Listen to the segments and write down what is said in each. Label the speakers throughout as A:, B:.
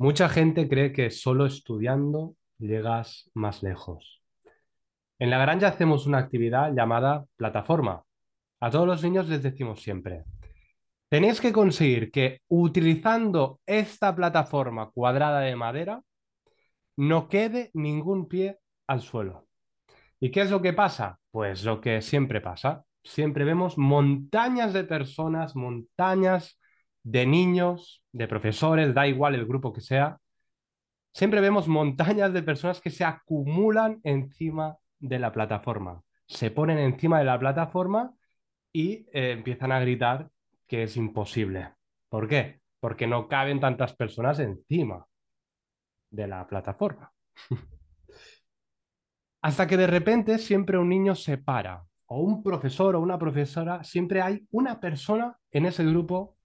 A: Mucha gente cree que solo estudiando llegas más lejos. En la granja hacemos una actividad llamada plataforma. A todos los niños les decimos siempre, tenéis que conseguir que utilizando esta plataforma cuadrada de madera no quede ningún pie al suelo. ¿Y qué es lo que pasa? Pues lo que siempre pasa. Siempre vemos montañas de personas, montañas de niños, de profesores, da igual el grupo que sea. Siempre vemos montañas de personas que se acumulan encima de la plataforma. Se ponen encima de la plataforma y eh, empiezan a gritar que es imposible. ¿Por qué? Porque no caben tantas personas encima de la plataforma. Hasta que de repente siempre un niño se para, o un profesor o una profesora, siempre hay una persona en ese grupo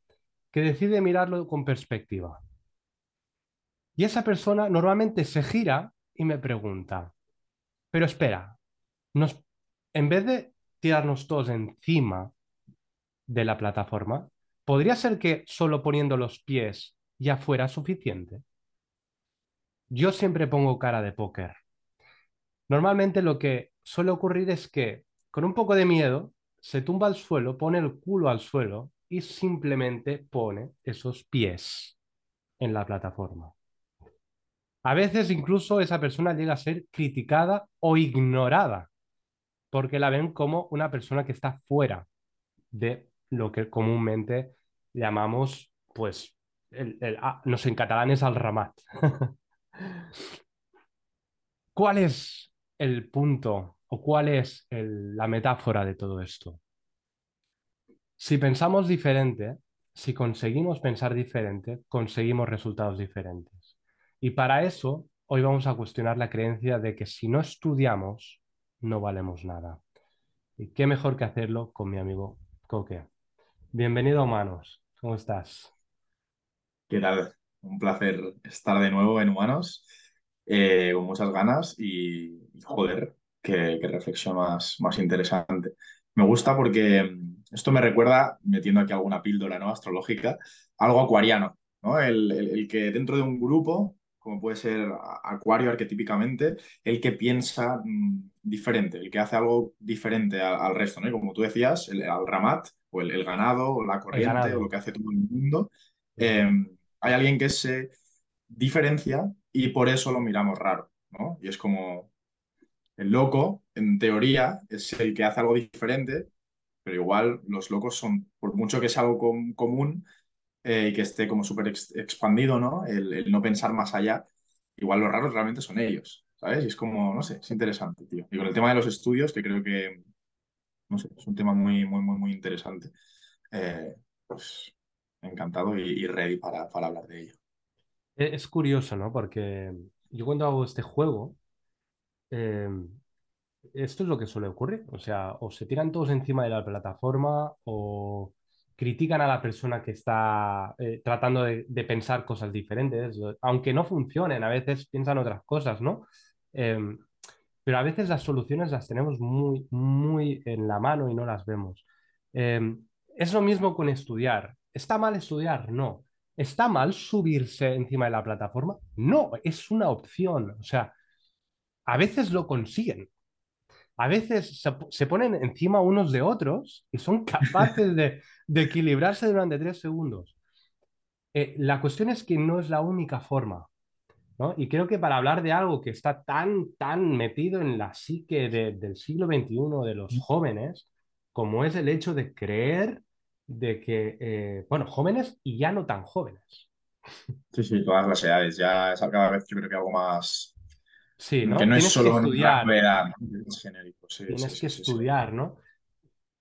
A: que decide mirarlo con perspectiva. Y esa persona normalmente se gira y me pregunta, pero espera, nos, en vez de tirarnos todos encima de la plataforma, ¿podría ser que solo poniendo los pies ya fuera suficiente? Yo siempre pongo cara de póker. Normalmente lo que suele ocurrir es que con un poco de miedo se tumba al suelo, pone el culo al suelo y simplemente pone esos pies en la plataforma. A veces incluso esa persona llega a ser criticada o ignorada porque la ven como una persona que está fuera de lo que comúnmente llamamos, pues, el, ah, no sé, en catalán es al ramat. ¿Cuál es el punto o cuál es la metáfora de todo esto? Si pensamos diferente, si conseguimos pensar diferente, conseguimos resultados diferentes. Y para eso, hoy vamos a cuestionar la creencia de que si no estudiamos, no valemos nada. Y qué mejor que hacerlo con mi amigo Coque. Bienvenido Humanos. ¿Cómo estás?
B: ¿Qué tal? Un placer estar de nuevo en Humanos, eh, con muchas ganas y, joder, qué, reflexión más, más interesante. Me gusta porque mm, esto me recuerda, metiendo aquí alguna píldora ¿no? astrológica, algo acuariano, ¿no? El, que dentro de un grupo, como puede ser Acuario arquetípicamente, el que piensa mm, diferente, el que hace algo diferente al, resto, ¿no? como tú decías, el, al Ramat, o el, ganado, o la corriente, o lo que hace todo el mundo, eh, hay alguien que se diferencia y por eso lo miramos raro, ¿no? Y es como, el loco, en teoría, es el que hace algo diferente, pero igual los locos son, por mucho que sea algo común eh, y que esté como súper expandido, ¿no? El, no pensar más allá, igual los raros realmente son ellos, ¿sabes? Y es como, no sé, es interesante, tío. Y con el tema de los estudios, que creo que, no sé, es un tema muy, muy, muy, muy interesante. Eh, pues encantado y, ready para, para hablar de ello.
A: Es curioso, ¿no? Porque yo cuando hago este juego, Em, esto es lo que suele ocurrir. O sea, o se tiran todos encima de la plataforma o critican a la persona que está eh, tratando de, pensar cosas diferentes, aunque no funcionen, a veces piensan otras cosas, ¿no? Em, pero a veces las soluciones las tenemos muy, muy en la mano y no las vemos. Em, es lo mismo con estudiar. ¿Está mal estudiar? No. ¿Está mal subirse encima de la plataforma? No, es una opción. O sea, a veces lo consiguen. A veces se, ponen encima unos de otros y son capaces de, equilibrarse durante tres segundos. Eh, la cuestión es que no es la única forma. ¿no? Y creo que para hablar de algo que está tan, tan metido en la psique del siglo XXI de los jóvenes, como es el hecho de creer de que, eh, bueno, jóvenes y ya no tan jóvenes.
B: Sí, sí, todas las edades. Ya es cada vez yo creo que algo más,
A: Sí, ¿no?
B: Que no es solo
A: que estudiar.
B: genérico.
A: Tienes que estudiar, ¿no?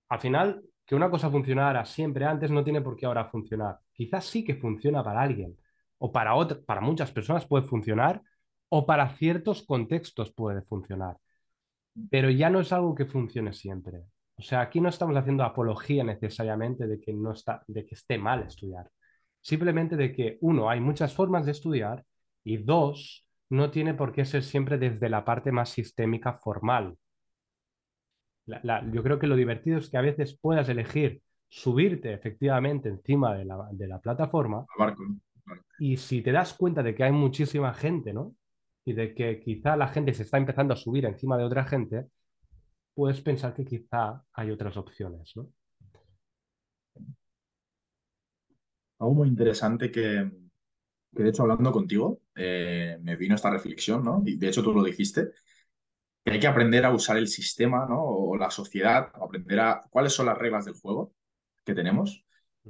A: Al final, que una cosa funcionara siempre antes no tiene por qué ahora funcionar. Quizás sí que funciona para alguien, o para, para muchas personas puede funcionar, o para ciertos contextos puede funcionar. Pero ya no es algo que funcione siempre. O sea, aquí no estamos haciendo apología necesariamente de que, no está, de que esté mal estudiar. Simplemente de que, uno, hay muchas formas de estudiar y dos, no tiene por qué ser siempre desde la parte más sistémica formal. yo creo que lo divertido es que a veces puedas elegir subirte efectivamente encima de la, plataforma Y si te das cuenta de que hay muchísima gente, ¿no? Y de que quizá la gente se está empezando a subir encima de otra gente, puedes pensar que quizá hay otras opciones, ¿no?
B: Algo muy interesante que, que de hecho hablando contigo eh, me vino esta reflexión, ¿no? Y de hecho tú lo dijiste, que hay que aprender a usar el sistema, ¿no? O la sociedad, aprender a cuáles son las reglas del juego que tenemos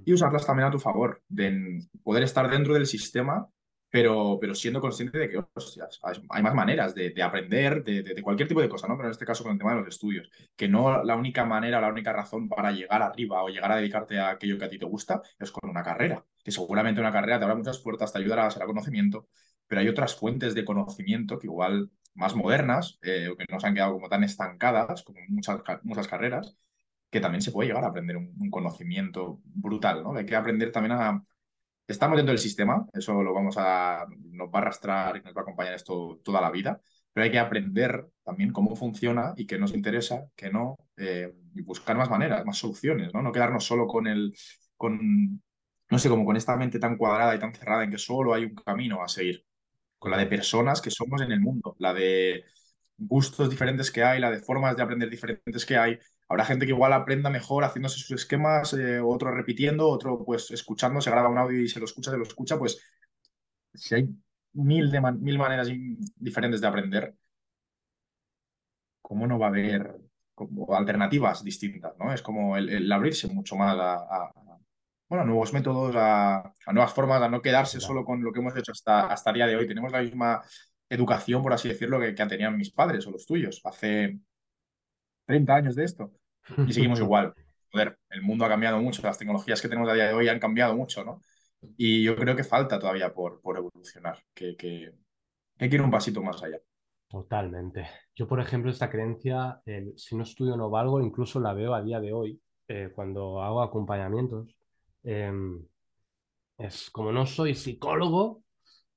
B: y usarlas también a tu favor, de poder estar dentro del sistema, pero, pero siendo consciente de que hostias, hay más maneras de, de aprender de, de, cualquier tipo de cosa, ¿no? Pero en este caso con el tema de los estudios, que no la única manera, la única razón para llegar arriba o llegar a dedicarte a aquello que a ti te gusta es con una carrera, que seguramente una carrera te abre muchas puertas, te ayudará a a conocimiento, pero hay otras fuentes de conocimiento que igual más modernas, eh, o que no se han quedado como tan estancadas como muchas, muchas carreras, que también se puede llegar a aprender un, un conocimiento brutal, ¿no? Hay que aprender también a... Estamos dentro del sistema, eso lo vamos a... nos va a arrastrar y nos va a acompañar esto toda la vida, pero hay que aprender también cómo funciona y qué nos interesa, qué no, eh, y buscar más maneras, más soluciones, ¿no? No quedarnos solo con el... con no sé, como con esta mente tan cuadrada y tan cerrada en que solo hay un camino a seguir con la de personas que somos en el mundo, la de gustos diferentes que hay, la de formas de aprender diferentes que hay. Habrá gente que igual aprenda mejor haciéndose sus esquemas, eh, otro repitiendo, otro pues escuchando, se graba un audio y se lo escucha, se lo escucha, pues si hay mil, de mil maneras diferentes de aprender, ¿cómo no va a haber como alternativas distintas? ¿no? Es como el, abrirse mucho más a, bueno, nuevos métodos, a, a, nuevas formas, a no quedarse solo con lo que hemos hecho hasta, hasta el día de hoy. Tenemos la misma educación, por así decirlo, que, que tenían mis padres o los tuyos hace 30 años de esto. Y seguimos igual. Joder, el mundo ha cambiado mucho, las tecnologías que tenemos a día de hoy han cambiado mucho, ¿no? Y yo creo que falta todavía por, por evolucionar, que, que, que hay que ir un pasito más allá.
A: Totalmente. Yo, por ejemplo, esta creencia, el, si no estudio no valgo, incluso la veo a día de hoy, eh, cuando hago acompañamientos. Eh, es como no soy psicólogo,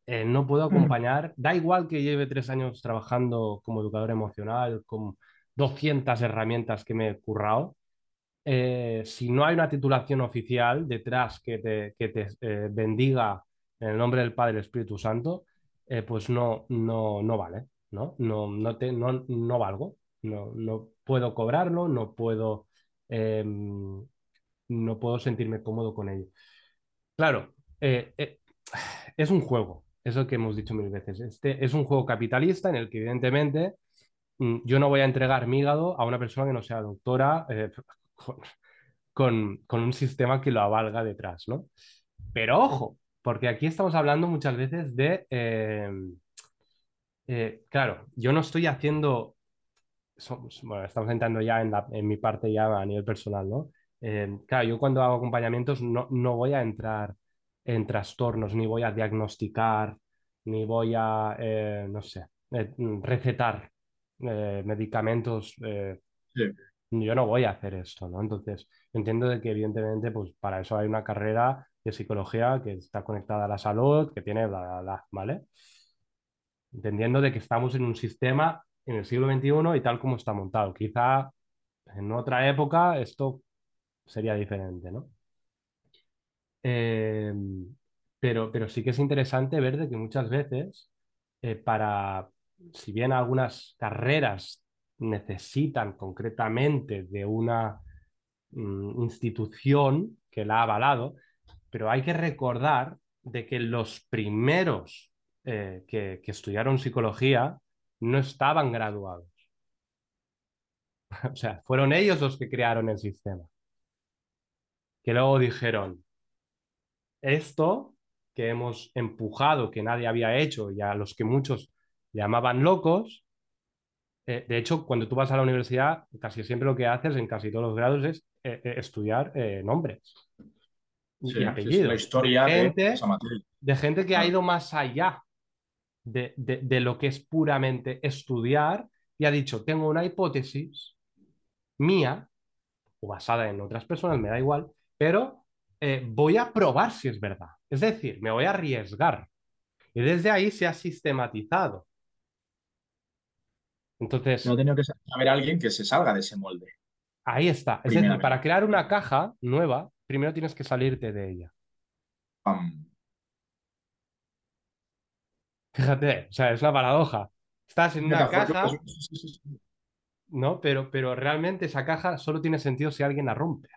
A: eh, no puedo acompañar. Da igual que lleve tres años trabajando como educador emocional, con 200 herramientas que me he currado. Eh, si no hay una titulación oficial detrás que te, que te eh, bendiga en el nombre del Padre y del Espíritu Santo, pues no, no, no vale, ¿no? No, no, te, no, no valgo, no, no puedo cobrarlo, no puedo, em, no puedo sentirme cómodo con ello. Claro, es un juego, eso que hemos dicho mil veces. Este es un juego capitalista en el que evidentemente mm, yo no voy a entregar mi hígado a una persona que no sea doctora eh, con, con, un sistema que lo avalga detrás, ¿no? Pero ojo, porque aquí estamos hablando muchas veces de, eh, eh, claro, yo no estoy haciendo, somos, bueno, estamos entrando ya en, en, mi parte ya a nivel personal, ¿no? Claro, yo cuando hago acompañamientos no, no voy a entrar en trastornos, ni voy a diagnosticar, ni voy a, eh, no sé, eh, recetar eh, medicamentos. Sí. Yo no voy a hacer esto, ¿no? Entonces, entiendo de que evidentemente, pues para eso hay una carrera de psicología que está conectada a la salud, que tiene bla, bla, bla, ¿vale? Entendiendo de que estamos en un sistema en el siglo XXI y tal como está montado. Quizá en otra época esto sería diferente, ¿no? Eh, pero, pero sí que es interesante ver que muchas veces, eh, para, si bien algunas carreras necesitan concretamente de una mm, institución que la ha avalado, pero hay que recordar de que los primeros eh, que, que estudiaron psicología no estaban graduados. o sea, fueron ellos los que crearon el sistema. Que luego dijeron, esto que hemos empujado, que nadie había hecho y a los que muchos llamaban locos, eh, de hecho, cuando tú vas a la universidad, casi siempre lo que haces en casi todos los grados es eh, eh, estudiar nombres
B: sí, y apellidos. la historia
A: de gente, de, de gente que ah. ha ido más allá de, de, de, lo que es puramente estudiar y ha dicho, tengo una hipótesis mía o basada en otras personas, me da igual, pero eh, voy a probar si es verdad. Es decir, me voy a arriesgar. Y desde ahí se ha sistematizado. Entonces.
B: No tenido que haber alguien que se salga de ese molde.
A: Ahí está. Es decir, para crear una caja nueva, primero tienes que salirte de ella.
B: Um.
A: Fíjate, o sea, es una paradoja. Estás en una caja,
B: sí.
A: ¿no? Pero, pero realmente esa caja solo tiene sentido si alguien la rompe.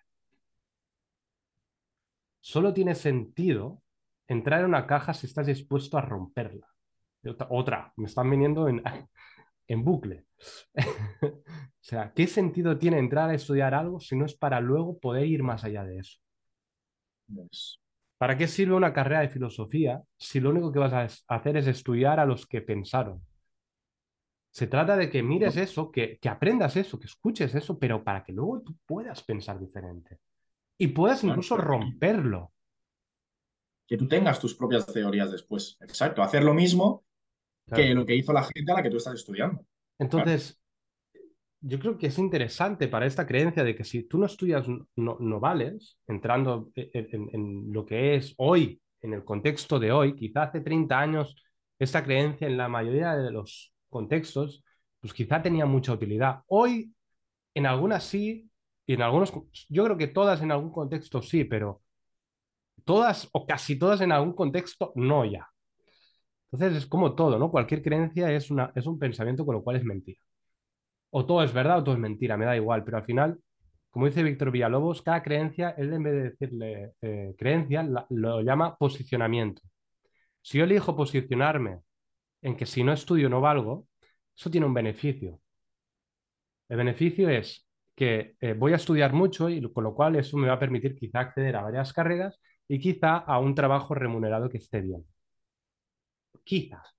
A: Solo tiene sentido entrar en una caja si estás dispuesto a romperla. Otra, me están viniendo en, en bucle. o sea, ¿qué sentido tiene entrar a estudiar algo si no es para luego poder ir más allá de eso?
B: Yes.
A: ¿Para qué sirve una carrera de filosofía si lo único que vas a hacer es estudiar a los que pensaron? Se trata de que mires eso, que, que aprendas eso, que escuches eso, pero para que luego tú puedas pensar diferente y
B: Claro,
A: incluso romperlo.
B: que tú tengas tus propias teorías después. Exacto, hacer lo mismo
A: Claro.
B: que lo que hizo la gente a la que tú estás estudiando.
A: Entonces, yo creo que es interesante para esta creencia de que si tú no estudias, no, no vales, entrando en, en- en lo que es hoy, en el contexto de hoy, quizá hace 30 años, esta creencia en la mayoría de los contextos, pues quizá tenía mucha utilidad. Hoy, en algunas sí, y en algunos, yo creo que todas en algún contexto sí, pero todas o casi todas en algún contexto no ya. Entonces es como todo, ¿no? Cualquier creencia es, una, es un pensamiento con lo cual es mentira o todo es verdad o todo es mentira, me da igual, pero al final, como dice Víctor Villalobos, cada creencia, él en vez de decirle eh, creencia, lo llama posicionamiento. Si yo elijo posicionarme en que si no estudio no valgo, eso tiene un beneficio. El beneficio es que eh, voy a estudiar mucho y con lo cual eso me va a permitir quizá acceder a varias carreras y quizá a un trabajo remunerado que esté bien. Quizás,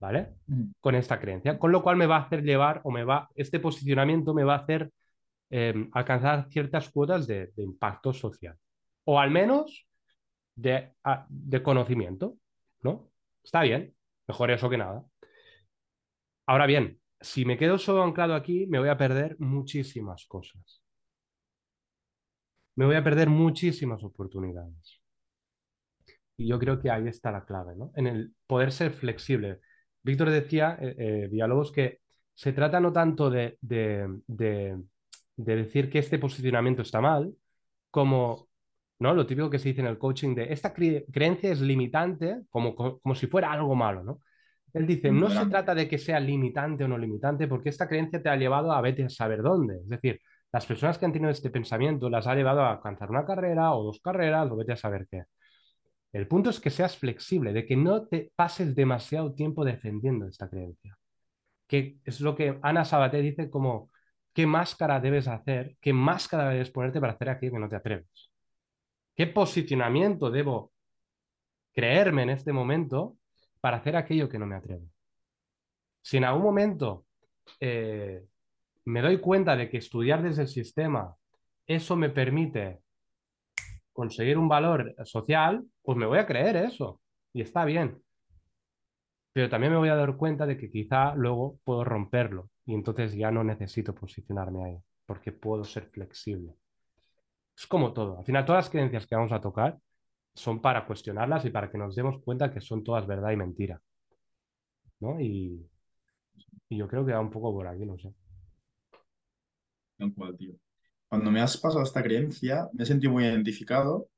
A: ¿vale?
B: Mm.
A: Con esta creencia, con lo cual me va a hacer llevar o me va, este posicionamiento me va a hacer eh, alcanzar ciertas cuotas de, de impacto social. O al menos de, a- de conocimiento, ¿no? Está bien, mejor eso que nada. Ahora bien, si me quedo solo anclado aquí, me voy a perder muchísimas cosas. Me voy a perder muchísimas oportunidades. Y yo creo que ahí está la clave, ¿no? En el poder ser flexible. Víctor decía, eh, eh, Villalobos, que se trata no tanto de, de- de- de decir que este posicionamiento está mal, como, ¿no? Lo típico que se dice en el coaching de esta cre- creencia es limitante, como, co- como si fuera algo malo, ¿no? Él dice, no se trata de que sea limitante o no limitante, porque esta creencia te ha llevado a vete a saber dónde. Es decir, las personas que han tenido este pensamiento las ha llevado a alcanzar una carrera o dos carreras o vete a saber qué. El punto es que seas flexible, de que no te pases demasiado tiempo defendiendo esta creencia. Que es lo que Ana Sabaté dice como, ¿qué máscara debes hacer? ¿Qué máscara debes ponerte para hacer aquello que no te atreves? ¿Qué posicionamiento debo creerme en este momento para hacer aquello que no me atrevo? Si en algún momento eh, me doy cuenta de que estudiar desde el sistema, eso me permite conseguir un valor social, pues me voy a creer eso. Y está bien. Pero también me voy a dar cuenta de que quizá luego puedo romperlo y entonces ya no necesito posicionarme ahí, porque puedo ser flexible. Es como todo. Al final, todas las creencias que vamos a tocar son para cuestionarlas y para que nos demos cuenta que son todas verdad y mentira. ¿No? Y, yo creo que va un poco por aquí, no sé.
B: Tal cual, tío. Cuando me has pasado esta creencia, me he sentido muy identificado,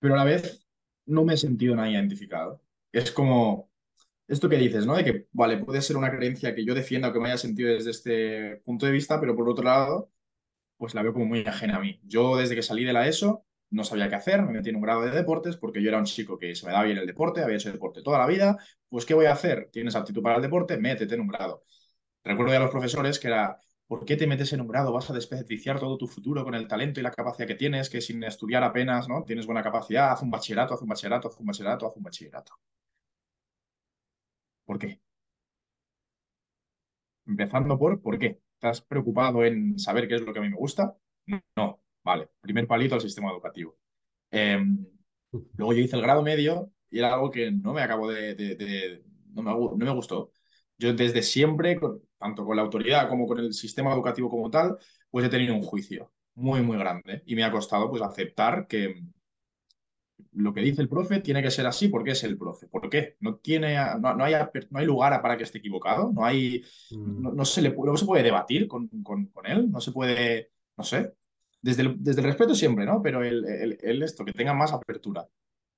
B: pero a la vez no me he sentido nada identificado. Es como esto que dices, ¿no? De que, vale, puede ser una creencia que yo defienda o que me haya sentido desde este punto de vista, pero por otro lado, pues la veo como muy ajena a mí. Yo desde que salí de la ESO no sabía qué hacer, me metí en un grado de deportes porque yo era un chico que se me daba bien el deporte, había hecho deporte toda la vida, pues ¿qué voy a hacer? ¿Tienes aptitud para el deporte? Métete en un grado. Recuerdo ya a los profesores que era, ¿por qué te metes en un grado? Vas a desperdiciar todo tu futuro con el talento y la capacidad que tienes, que sin estudiar apenas, ¿no? Tienes buena capacidad, haz un bachillerato, haz un bachillerato, haz un bachillerato, haz un bachillerato. ¿Por qué? Empezando por ¿por qué? ¿Estás preocupado en saber qué es lo que a mí me gusta? No, vale. Primer palito al sistema educativo. Eh, luego yo hice el grado medio y era algo que no me acabo de... de- de- no, me, no me gustó. Yo desde siempre, tanto con la autoridad como con el sistema educativo como tal, pues he tenido un juicio muy, muy grande y me ha costado pues aceptar que lo que dice el profe tiene que ser así porque es el profe. ¿Por qué? No, tiene, no, no hay, no hay lugar para que esté equivocado, no hay
A: Mm,
B: no, no se le, no se puede debatir con, con- con él, no se puede, no sé, desde el, desde el respeto siempre, ¿no? Pero el, el- esto, que tenga más apertura.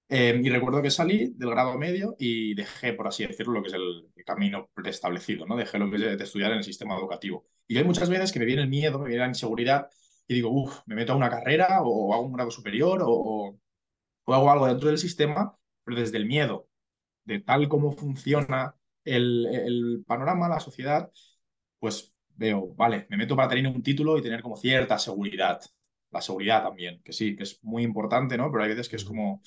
B: Eh, y recuerdo que salí del grado medio y dejé, por así decirlo, lo que es el, camino preestablecido, ¿no? Dejé lo que es de estudiar en el sistema educativo. Y hay muchas veces que me viene el miedo, me viene la inseguridad y digo, uff, me meto a una carrera o, hago un grado superior o, o hago algo dentro del sistema, pero desde el miedo de tal como funciona el, el panorama, la sociedad, pues veo, vale, me meto para tener un título y tener como cierta seguridad. La seguridad también, que sí, que es muy importante, ¿no? Pero hay veces que es como,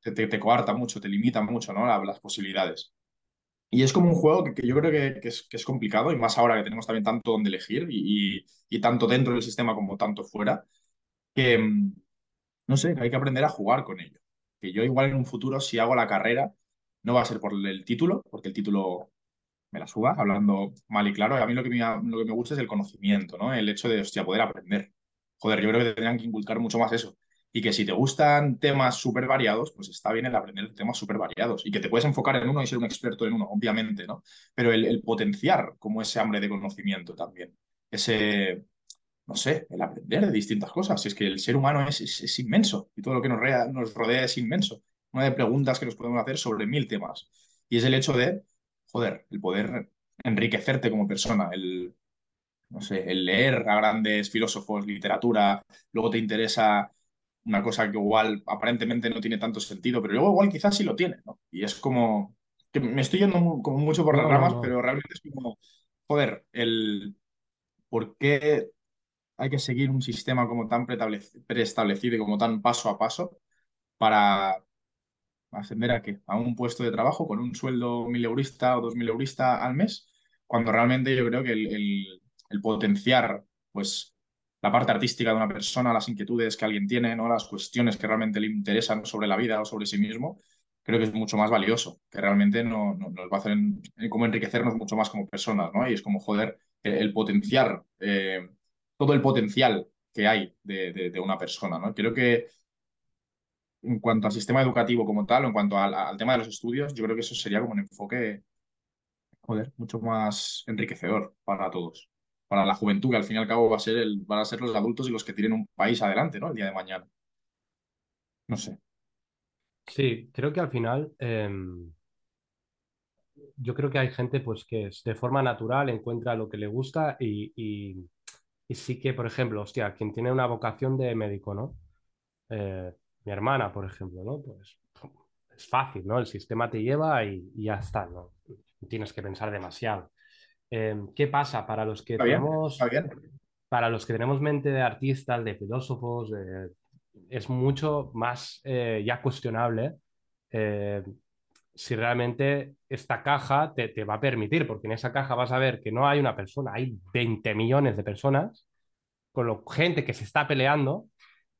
B: te, te, coarta mucho, te limita mucho, ¿no? La, las posibilidades. Y es como un juego que, que yo creo que, que, es, que, es, complicado, y más ahora que tenemos también tanto donde elegir, y, y, y tanto dentro del sistema como tanto fuera, que, mm, no sé, que hay que aprender a jugar con ello. Que yo igual en un futuro, si hago la carrera, no va a ser por el título, porque el título me la suba, hablando mal y claro. A mí lo que me, lo que me gusta es el conocimiento, ¿no? El hecho de, hostia, poder aprender. Joder, yo creo que tendrían que inculcar mucho más eso. Y que si te gustan temas súper variados, pues está bien el aprender temas súper variados. Y que te puedes enfocar en uno y ser un experto en uno, obviamente, ¿no? Pero el, potenciar como ese hambre de conocimiento también. Ese, no sé, el aprender de distintas cosas. Es que el ser humano es, es, inmenso y todo lo que nos, nos rodea es inmenso. Una de preguntas que nos podemos hacer sobre mil temas. Y es el hecho de joder, el poder enriquecerte como persona, el, no sé, el leer a grandes filósofos, literatura, luego te interesa una cosa que igual aparentemente no tiene tanto sentido, pero luego igual quizás sí lo tiene, ¿no? Y es como, que me estoy yendo como mucho por las no, ramas, no. pero realmente es como, joder, el por qué hay que seguir un sistema como tan preestablecido y como tan paso a paso para, ascender a qué? A un puesto de trabajo con un sueldo mil eurista o dos mil eurista al mes, cuando realmente yo creo que el, el, potenciar pues la parte artística de una persona, las inquietudes que alguien tiene, ¿no? las cuestiones que realmente le interesan sobre la vida o sobre sí mismo, creo que es mucho más valioso, que realmente no, no, nos va a hacer como enriquecernos mucho más como personas, ¿no? Y es como, joder, el, el potenciar eh, todo el potencial que hay de, de, de, una persona, ¿no? Creo que en cuanto al sistema educativo como tal, o en cuanto al, al, tema de los estudios, yo creo que eso sería como un enfoque, joder, mucho más enriquecedor para todos. Para la juventud, que al fin y al cabo va a ser el, van a ser los adultos y los que tienen un país adelante, ¿no? El día de mañana. No sé.
A: Sí, creo que al final eh, yo creo que hay gente pues que de forma natural encuentra lo que le gusta y, y, y sí que, por ejemplo, hostia, quien tiene una vocación de médico, ¿no? Eh, mi hermana, por ejemplo, ¿no? Pues es fácil, ¿no? El sistema te lleva y, y ya está, ¿no? Tienes que pensar demasiado. Eh, ¿Qué pasa para los que
B: está
A: tenemos,
B: bien, está bien.
A: para los que tenemos mente de artistas, de filósofos, de, es mucho más eh, ya cuestionable eh, si realmente esta caja te, te, va a permitir, porque en esa caja vas a ver que no hay una persona, hay 20 millones de personas, con lo, gente que se está peleando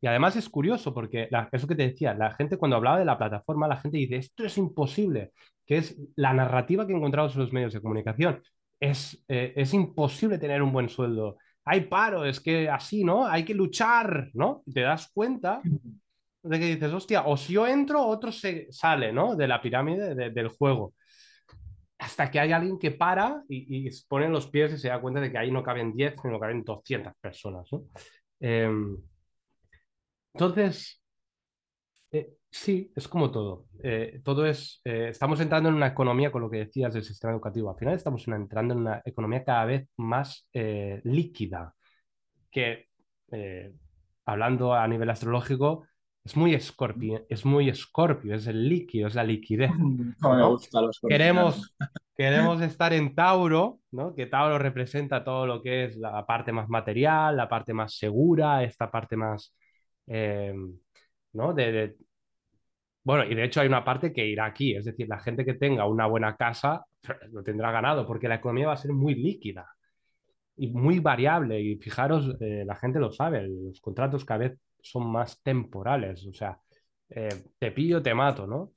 A: y además es curioso porque la, eso que te decía, la gente cuando hablaba de la plataforma, la gente dice, esto es imposible, que es la narrativa que encontramos en los medios de comunicación. Es, eh, es imposible tener un buen sueldo. Hay paro, es que así, ¿no? Hay que luchar, ¿no? Te das cuenta de que dices, hostia, o si yo entro, otro se sale, ¿no? De la pirámide de, del juego. Hasta que hay alguien que para y, y pone los pies y se da cuenta de que ahí no caben 10, sino caben 200 personas, ¿no? Eh, entonces, eh, sí, es como todo. Eh, todo es, eh, estamos entrando en una economía, con lo que decías del sistema educativo, al final estamos entrando en una economía cada vez más eh, líquida, que hablando a nivel astrológico, es muy escorpio, es muy escorpio, es el líquido, es la liquidez.
B: No, me gusta los
A: queremos, queremos estar en Tauro, ¿no? que Tauro representa todo lo que es la parte más material, la parte más segura, esta parte más eh, ¿no? De, bueno, y de hecho hay una parte que irá aquí, es decir, la gente que tenga una buena casa lo tendrá ganado, porque la economía va a ser muy líquida y muy variable. Y fijaros, eh, la gente lo sabe, los contratos cada vez son más temporales, o sea, eh, te pillo, te mato, ¿no?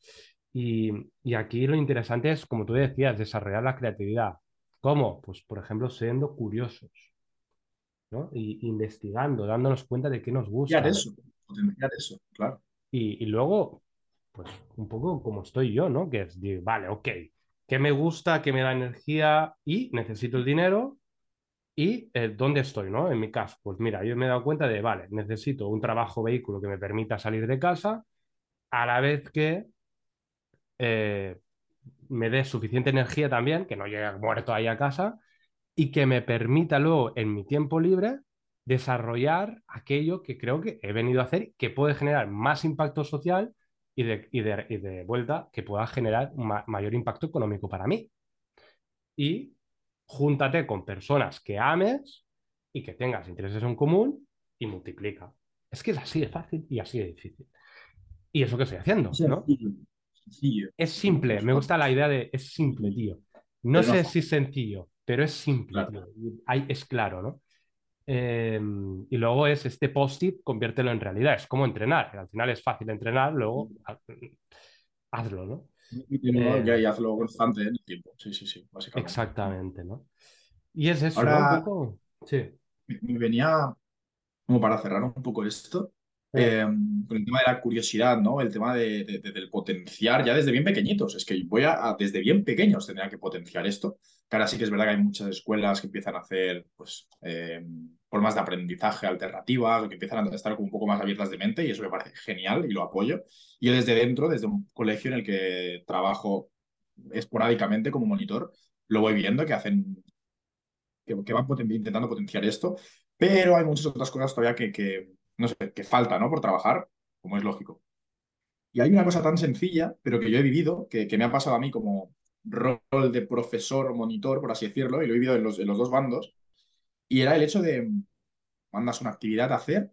A: Y, y, aquí lo interesante es, como tú decías, desarrollar la creatividad. ¿Cómo? Pues, por ejemplo, siendo curiosos. ¿No? Y investigando, dándonos cuenta de qué nos gusta.
B: Eso, potenciar eso, claro.
A: Y, y, luego, pues un poco como estoy yo, ¿no? Que es, digo, vale, ok, ¿qué me gusta, qué me da energía y necesito el dinero? ¿Y eh, dónde estoy, no? En mi caso, pues mira, yo me he dado cuenta de, vale, necesito un trabajo vehículo que me permita salir de casa a la vez que eh, me dé suficiente energía también, que no llegue muerto ahí a casa, y que me permita luego en mi tiempo libre desarrollar aquello que creo que he venido a hacer, que puede generar más impacto social y de, y de, y de vuelta que pueda generar ma mayor impacto económico para mí. Y júntate con personas que ames y que tengas intereses en común y multiplica. Es que es así de fácil y así de difícil. Y eso que estoy haciendo, ¿no?
B: Sencillo.
A: Es simple, me gusta la idea de es simple, tío. No sé si es sencillo, pero es simple,
B: Claro.
A: tío. Hay, es claro, ¿no? Eh, y luego es este post-it, conviértelo en realidad. Es como entrenar. Al final es fácil entrenar, luego ha- hazlo, ¿no?
B: Y,
A: Eh,
B: y hazlo constante en el tiempo. Sí, sí, sí, básicamente.
A: exactamente, ¿no? Y es eso, ¿no?
B: Ahora-
A: Un poco. Sí.
B: Me venía, como para cerrar un poco esto, eh, con el tema de la curiosidad, ¿no? El tema de, de- de- del potenciar ya desde bien pequeñitos. Es que voy a, desde bien pequeños tendría que potenciar esto. Ahora sí que es verdad que hay muchas escuelas que empiezan a hacer, pues, eh, formas de aprendizaje alternativas que empiezan a estar un poco más abiertas de mente y eso me parece genial y lo apoyo. Y yo desde dentro, desde un colegio en el que trabajo esporádicamente como monitor, lo voy viendo que hacen, que, van intentando potenciar esto, pero hay muchas otras cosas todavía que, no sé, que falta, ¿no? Por trabajar, como es lógico. Y hay una cosa tan sencilla, pero que yo he vivido, que, que me ha pasado a mí como rol de profesor, monitor, por así decirlo, y lo he vivido en los, en los dos bandos, y era el hecho de mandas una actividad a hacer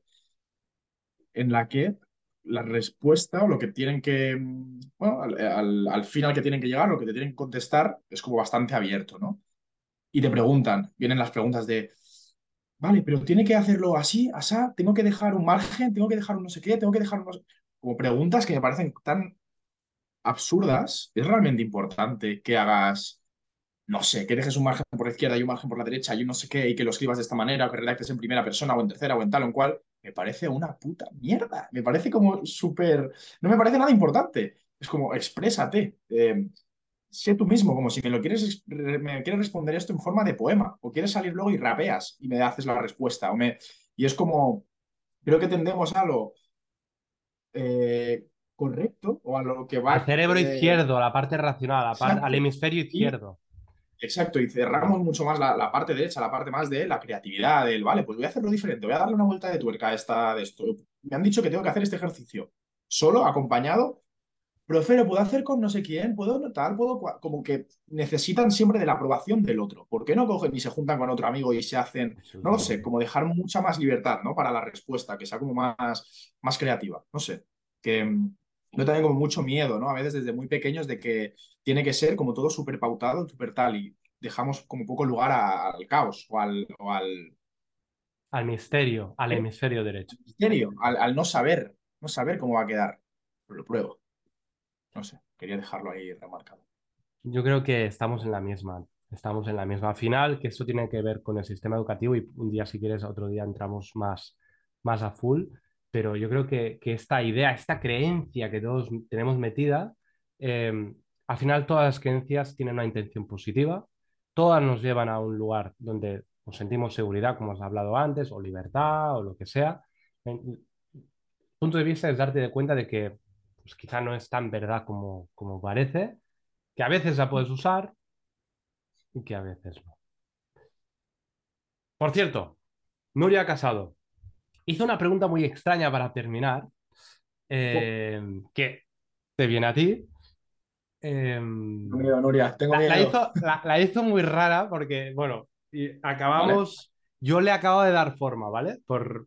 B: en la que la respuesta o lo que tienen que, mm, bueno, al, al, al final que tienen que llegar, lo que te tienen que contestar es como bastante abierto, ¿no? Y te preguntan, vienen las preguntas de, vale, pero tiene que hacerlo así, asá, tengo que dejar un margen, tengo que dejar un no sé qué, tengo que dejar unos... Como preguntas que me parecen tan absurdas, es realmente importante que hagas, no sé, que dejes un margen por la izquierda y un margen por la derecha y un no sé qué, y que lo escribas de esta manera, o que redactes en primera persona o en tercera o en tal o en cual, me parece una puta mierda. Me parece como súper... No me parece nada importante. Es como, exprésate. Eh, sé tú mismo, como si me lo quieres, me quieres responder esto en forma de poema, o quieres salir luego y rapeas y me haces la respuesta. O me... Y es como, creo que tendemos a lo eh, correcto o a lo que va...
A: Al cerebro
B: eh,
A: izquierdo, a la parte racional, a la par- al hemisferio izquierdo.
B: Exacto, y cerramos mucho más la, la parte derecha, la parte más de la creatividad, del, vale, pues voy a hacerlo diferente, voy a darle una vuelta de tuerca a esta, de esto. Me han dicho que tengo que hacer este ejercicio solo, acompañado. Profe, lo puedo hacer con no sé quién, puedo tal, puedo. cua-". Como que necesitan siempre de la aprobación del otro. ¿Por qué no cogen y se juntan con otro amigo y se hacen, no lo sé, como dejar mucha más libertad, ¿no? Para la respuesta, que sea como más, más creativa. No sé. Que mm, yo también como mucho miedo, ¿no? A veces desde muy pequeños de que tiene que ser como todo súper pautado, súper tal, y dejamos como poco lugar a- al caos o al, o al
A: Al misterio, al hemisferio derecho.
B: misterio, al, al no saber, no saber cómo va a quedar. Lo pruebo. No sé, quería dejarlo ahí remarcado.
A: Yo creo que estamos en la misma. Estamos en la misma. Al final, que esto tiene que ver con el sistema educativo y un día, si quieres, otro día entramos más, más a full. Pero yo creo que, que esta idea, esta creencia que todos tenemos metida, eh, al final todas las creencias tienen una intención positiva. Todas nos llevan a un lugar donde nos sentimos seguridad, como he hablado antes, o libertad, o lo que sea. El punto de vista es darte de cuenta de que pues, quizá no es tan verdad como, como parece que a veces la puedes usar y que a veces no. Por cierto, Nuria Casado hizo una pregunta muy extraña para terminar, eh, que te viene a ti. Eh,
B: Nuria, tengo
A: la, hizo, la- la hizo muy rara porque, bueno, y acabamos, yo le acabo de dar forma, ¿vale? Por,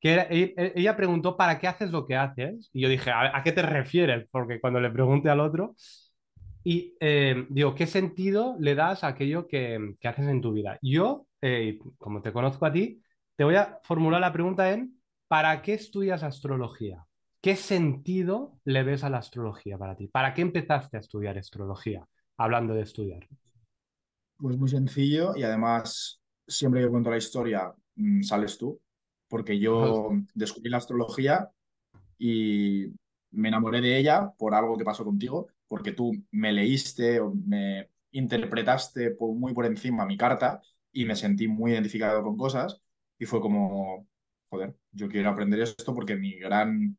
A: que e- e- ella preguntó, ¿para qué haces lo que haces? Y yo dije, ¿a, qué te refieres? Porque cuando le pregunté al otro, y eh, digo, ¿qué sentido le das a aquello que, que haces en tu vida? Yo, eh, como te conozco a ti, te voy a formular la pregunta en, ¿para qué estudias astrología? ¿Qué sentido le ves a la astrología para ti? ¿Para qué empezaste a estudiar astrología? Hablando de estudiar.
B: Pues muy sencillo y además siempre que cuento la historia mm, sales tú, porque yo descubrí la astrología y me enamoré de ella por algo que pasó contigo, porque tú me leíste o me interpretaste por- muy por encima mi carta y me sentí muy identificado con cosas y fue como, joder, yo quiero aprender esto porque mi gran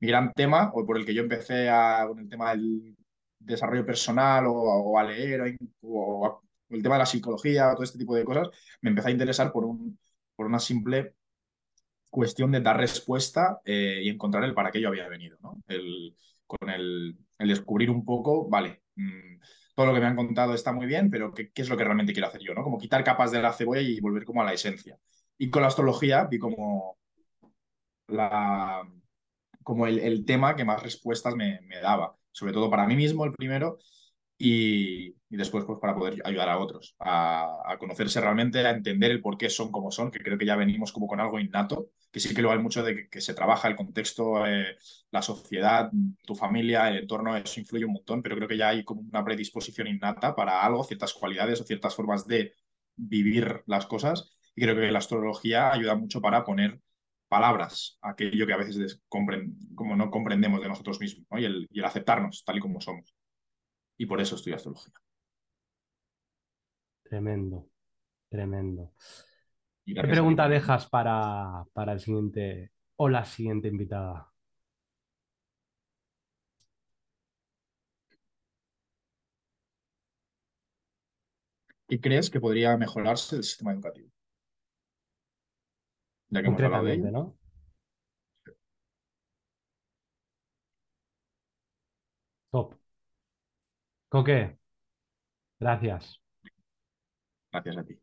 B: mi gran tema, o por el que yo empecé a, con el tema del desarrollo personal o, o a leer o, o, el tema de la psicología o todo este tipo de cosas, me empecé a interesar por, un, por una simple cuestión de dar respuesta eh, y encontrar el para qué yo había venido, ¿no? El, con el, el, descubrir un poco, vale, mmm, todo lo que me han contado está muy bien, pero ¿qué, ¿qué, es lo que realmente quiero hacer yo? ¿no? Como quitar capas de la cebolla y volver como a la esencia. Y con la astrología vi como, la, como el, el tema que más respuestas me, me, daba, sobre todo para mí mismo el primero y, después pues para poder ayudar a otros a, conocerse realmente, a entender el por qué son como son, que creo que ya venimos como con algo innato, que sí que lo hay mucho de que, se trabaja el contexto, eh, la sociedad, tu familia, el entorno, eso influye un montón, pero creo que ya hay como una predisposición innata para algo, ciertas cualidades o ciertas formas de vivir las cosas y creo que la astrología ayuda mucho para poner palabras a aquello que a veces como no comprendemos de nosotros mismos y el aceptarnos tal y como somos y por eso estudio astrología.
A: Tremendo, tremendo. ¿Qué pregunta dejas para, para el siguiente o la siguiente invitada?
B: ¿Y crees que podría mejorarse el sistema educativo? Ya que hemos hablado de ello.
A: ¿no? Top. Coque, gracias.
B: Gracias a ti.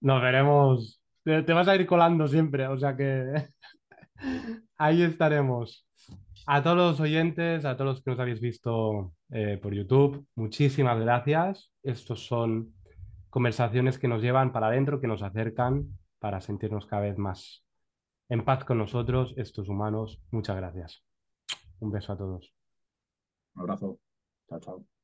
A: Nos veremos. Te, te vas a ir colando siempre, o sea que ahí estaremos. A todos los oyentes, a todos los que nos habéis visto eh, por YouTube, muchísimas gracias. Estos son conversaciones que nos llevan para adentro, que nos acercan para sentirnos cada vez más en paz con nosotros, estos humanos. Muchas gracias. Un beso a todos.
B: Un abrazo. That's ciao.